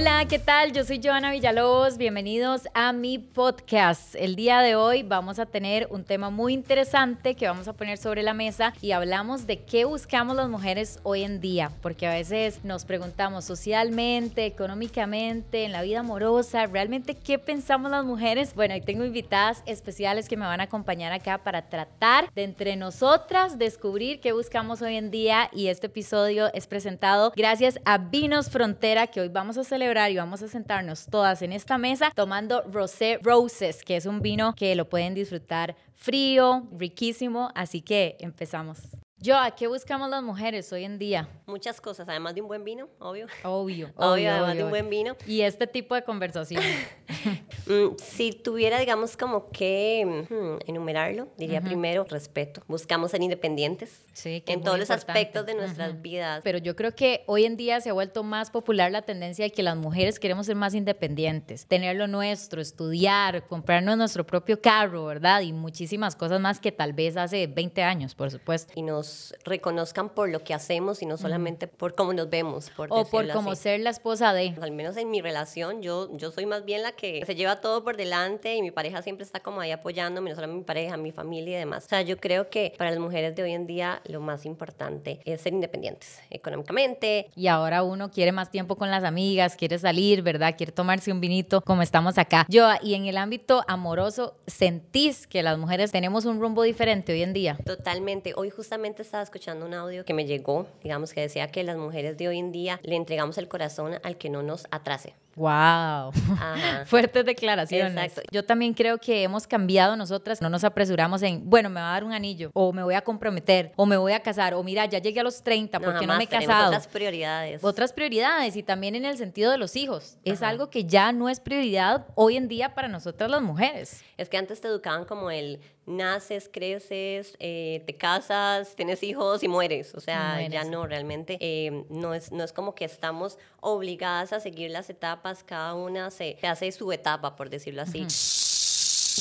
Hola, ¿qué tal? Yo soy Joana Villalobos. Bienvenidos a mi podcast. El día de hoy vamos a tener un tema muy interesante que vamos a poner sobre la mesa y hablamos de qué buscamos las mujeres hoy en día, porque a veces nos preguntamos socialmente, económicamente, en la vida amorosa, realmente qué pensamos las mujeres. Bueno, y tengo invitadas especiales que me van a acompañar acá para tratar de entre nosotras descubrir qué buscamos hoy en día y este episodio es presentado gracias a Vinos Frontera que hoy vamos a hacer celebrar y vamos a sentarnos todas en esta mesa tomando Rosé Roses, que es un vino que lo pueden disfrutar frío, riquísimo, así que empezamos. Yo, ¿a qué buscamos las mujeres hoy en día? Muchas cosas, además de un buen vino, obvio. Obvio, obvio, además de un buen vino. Y este tipo de conversación. Mm, si tuviera, digamos, como que hmm, enumerarlo, diría primero respeto. Buscamos ser independientes sí, en todos los aspectos de nuestras vidas. Pero yo creo que hoy en día se ha vuelto más popular la tendencia de que las mujeres queremos ser más independientes, tener lo nuestro, estudiar, comprarnos nuestro propio carro, ¿verdad? Y muchísimas cosas más que tal vez hace 20 años, por supuesto. Y nos reconozcan por lo que hacemos y no solamente por cómo nos vemos. Por o por cómo ser la esposa de. Al menos en mi relación, yo, yo soy más bien la que se lleva todo por delante y mi pareja siempre está como ahí apoyándome, no solo mi pareja, mi familia y demás. O sea, yo creo que para las mujeres de hoy en día lo más importante es ser independientes económicamente. Y ahora uno quiere más tiempo con las amigas, quiere salir, ¿verdad? Quiere tomarse un vinito como estamos acá. Yo, y en el ámbito amoroso, ¿sentís que las mujeres tenemos un rumbo diferente hoy en día? Totalmente. Hoy justamente estaba escuchando un audio que me llegó, digamos, que decía que las mujeres de hoy en día le entregamos el corazón al que no nos atrase. Wow. Fuertes declaraciones. Exacto. Yo también creo que hemos cambiado nosotras, no nos apresuramos en, bueno, me va a dar un anillo, o me voy a comprometer, o me voy a casar, o mira, ya llegué a los 30, porque no, no me he casado? Otras prioridades. Otras prioridades, y también en el sentido de los hijos. Es algo que ya no es prioridad hoy en día para nosotras las mujeres. Es que antes te educaban como el naces, creces, eh, te casas, tienes hijos y mueres. O sea, ya no, realmente eh, no, es, no es como que estamos obligadas a seguir las etapas, cada una se, hace su etapa, por decirlo así.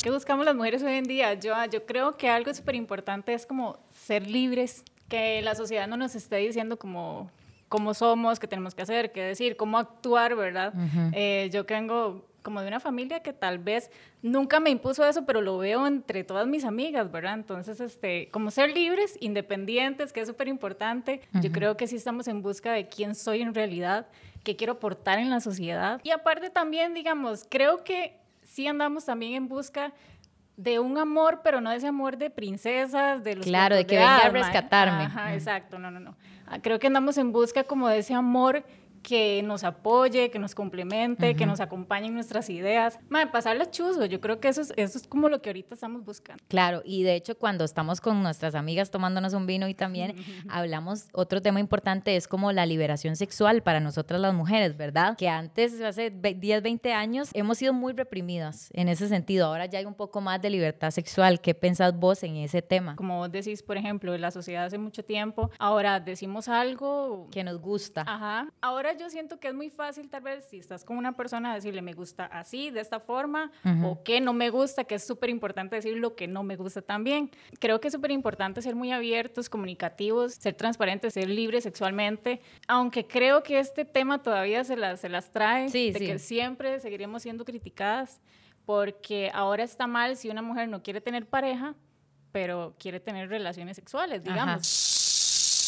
¿Qué buscamos las mujeres hoy en día? Yo, yo creo que algo súper importante es como ser libres, que la sociedad no nos esté diciendo como cómo somos, qué tenemos que hacer, qué decir, cómo actuar, ¿verdad? Eh, yo vengo como de una familia que tal vez nunca me impuso eso, pero lo veo entre todas mis amigas, ¿verdad? Entonces, este, como ser libres, independientes, que es súper importante. Yo creo que sí estamos en busca de quién soy en realidad, qué quiero aportar en la sociedad. Y aparte también, digamos, creo que sí andamos también en busca de un amor, pero no de ese amor de princesas, de los Claro, de que venga a rescatarme. Ajá, exacto, no, no, no. Ah, creo que andamos en busca como de ese amor que nos apoye, que nos complemente, que nos acompañe en nuestras ideas. Madre, pasarla chuzo, yo creo que eso es, eso es como lo que ahorita estamos buscando. Claro, y de hecho cuando estamos con nuestras amigas tomándonos un vino y también hablamos, otro tema importante es como la liberación sexual para nosotras las mujeres, ¿verdad? Que antes, hace 10, 20 años, hemos sido muy reprimidas en ese sentido. Ahora ya hay un poco más de libertad sexual. ¿Qué pensás vos en ese tema? Como vos decís, por ejemplo, en la sociedad hace mucho tiempo, ahora decimos algo que nos gusta. Ajá. Ahora yo siento que es muy fácil tal vez si estás con una persona decirle me gusta así, de esta forma, o que no me gusta, que es súper importante decir lo que no me gusta también. Creo que es súper importante ser muy abiertos, comunicativos, ser transparentes, ser libres sexualmente, aunque creo que este tema todavía se las, se las trae, de que siempre seguiremos siendo criticadas, porque ahora está mal si una mujer no quiere tener pareja, pero quiere tener relaciones sexuales, digamos.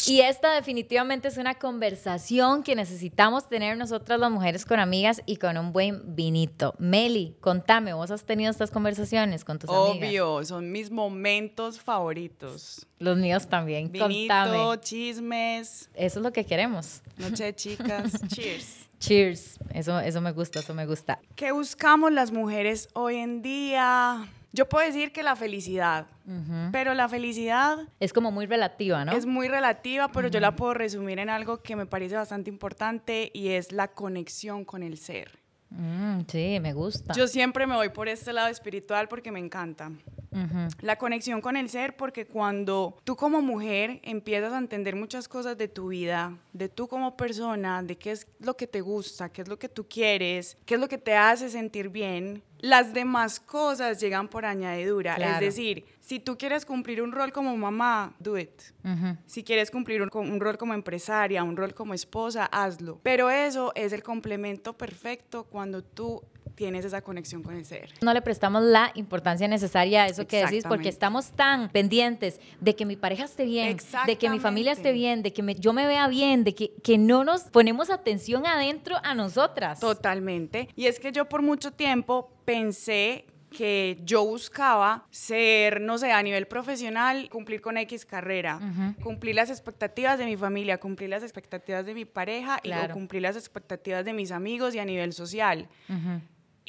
Y esta definitivamente es una conversación que necesitamos tener nosotras las mujeres con amigas y con un buen vinito. Meli, contame, ¿vos has tenido estas conversaciones con tus Obvio, amigas? Obvio, son mis momentos favoritos. Los míos también. Vinito, contame. chismes. Eso es lo que queremos. Noche de chicas. Cheers. Cheers. Eso, eso me gusta, eso me gusta. ¿Qué buscamos las mujeres hoy en día? Yo puedo decir que la felicidad, pero la felicidad... Es como muy relativa, ¿no? Es muy relativa, pero yo la puedo resumir en algo que me parece bastante importante y es la conexión con el ser. Mm, sí, me gusta. Yo siempre me voy por este lado espiritual porque me encanta. La conexión con el ser, porque cuando tú como mujer empiezas a entender muchas cosas de tu vida, de tú como persona, de qué es lo que te gusta, qué es lo que tú quieres, qué es lo que te hace sentir bien, las demás cosas llegan por añadidura. Es decir, si tú quieres cumplir un rol como mamá, do it. Si quieres cumplir un, un, rol como empresaria, un rol como esposa, hazlo. Pero eso es el complemento perfecto cuando tú tienes esa conexión con el ser. No le prestamos la importancia necesaria a eso que decís porque estamos tan pendientes de que mi pareja esté bien, de que mi familia esté bien, de que yo me vea bien, de que, que no nos ponemos atención adentro a nosotras. Totalmente. Y es que yo por mucho tiempo pensé que yo buscaba ser, no sé, a nivel profesional, cumplir con X carrera, cumplir las expectativas de mi familia, cumplir las expectativas de mi pareja y cumplir las expectativas de mis amigos y a nivel social.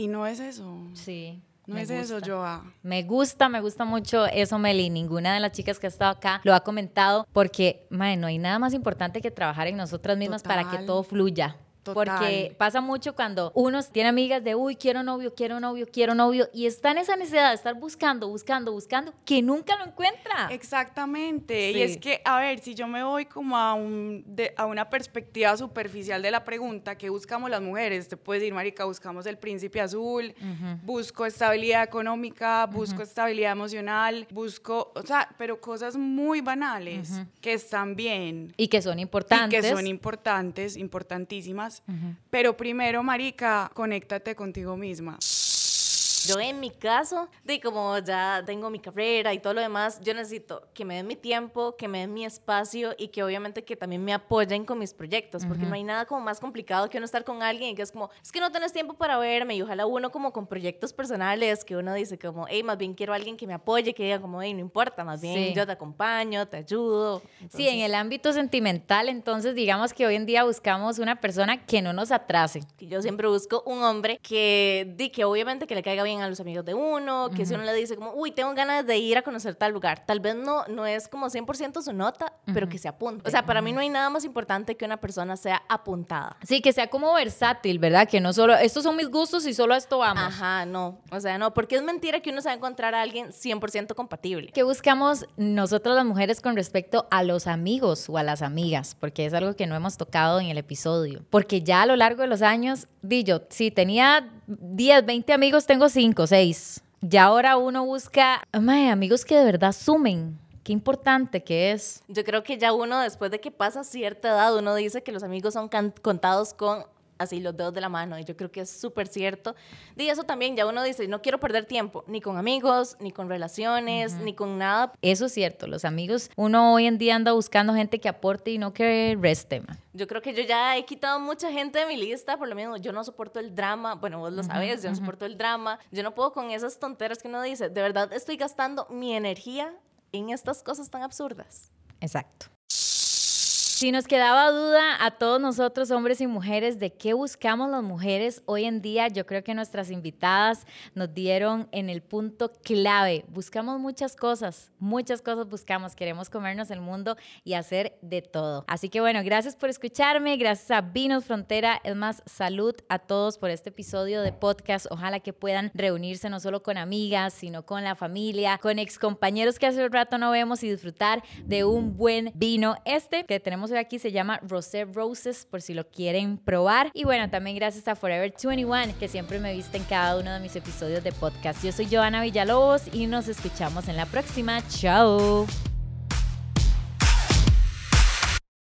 Y no es eso. Sí. No es eso, Joa. Me gusta, me gusta mucho eso, Meli. Ninguna de las chicas que ha estado acá lo ha comentado porque, madre, no hay nada más importante que trabajar en nosotras mismas para que todo fluya. Porque pasa mucho cuando uno tiene amigas de, uy, quiero novio, quiero novio, quiero novio, y está en esa necesidad de estar buscando, buscando, buscando, que nunca lo encuentra. Exactamente. Y es que, a ver, si yo me voy como a, un, a una perspectiva superficial de la pregunta, ¿qué buscamos las mujeres? Te puedes decir, Marica, buscamos el príncipe azul, busco estabilidad económica, busco estabilidad emocional, busco, o sea, pero cosas muy banales que están bien. Y que son importantes. Y que son importantes, importantísimas pero primero, marica, conéctate contigo misma. Yo en mi caso, de como ya tengo mi carrera y todo lo demás, yo necesito que me den mi tiempo, que me den mi espacio y que obviamente que también me apoyen con mis proyectos, porque no hay nada como más complicado que uno estar con alguien y que es como, es que no tienes tiempo para verme y ojalá uno como con proyectos personales que uno dice como, hey, más bien quiero a alguien que me apoye, que diga como, hey, no importa, más bien yo te acompaño, te ayudo. Sí, en el ámbito sentimental, entonces digamos que hoy en día buscamos una persona que no nos atrase. Yo siempre busco un hombre que, que obviamente que le caiga bien a los amigos de uno, que si uno le dice como, uy, tengo ganas de ir a conocer tal lugar, tal vez no, no es como 100% su nota, pero que se apunte. O sea, para mí no hay nada más importante que una persona sea apuntada. Sí, que sea como versátil, ¿verdad? Que no solo, estos son mis gustos y solo esto vamos. Ajá, no. O sea, no, porque es mentira que uno se va a encontrar a alguien 100% compatible. ¿Qué buscamos nosotros las mujeres con respecto a los amigos o a las amigas? Porque es algo que no hemos tocado en el episodio. Porque ya a lo largo de los años, di yo, si tenía 10, 20 amigos, tengo 5, 6. Ya ahora uno busca amigos que de verdad sumen. Qué importante que es. Yo creo que ya uno, después de que pasa cierta edad, uno dice que los amigos son contados con así los dedos de la mano. Y yo creo que es súper cierto. Y eso también, ya uno dice, no quiero perder tiempo, ni con amigos, ni con relaciones, ni con nada. Eso es cierto, los amigos, uno hoy en día anda buscando gente que aporte y no que reste. Yo creo que yo ya he quitado mucha gente de mi lista, por lo mismo, yo no soporto el drama, bueno, vos lo sabes, yo no soporto el drama, yo no puedo con esas tonteras que uno dice, de verdad estoy gastando mi energía en estas cosas tan absurdas. Exacto. Si nos quedaba duda a todos nosotros, hombres y mujeres, de qué buscamos las mujeres hoy en día, yo creo que nuestras invitadas nos dieron en el punto clave. Buscamos muchas cosas, muchas cosas buscamos. Queremos comernos el mundo y hacer de todo. Así que bueno, gracias por escucharme, gracias a Vinos Frontera. Es más, salud a todos por este episodio de podcast. Ojalá que puedan reunirse no solo con amigas, sino con la familia, con ex compañeros que hace un rato no vemos y disfrutar de un buen vino. Este que tenemos aquí se llama Rosé Roses, por si lo quieren probar. Y bueno, también gracias a Forever 21, que siempre me viste en cada uno de mis episodios de podcast. Yo soy Joana Villalobos y nos escuchamos en la próxima. Chao.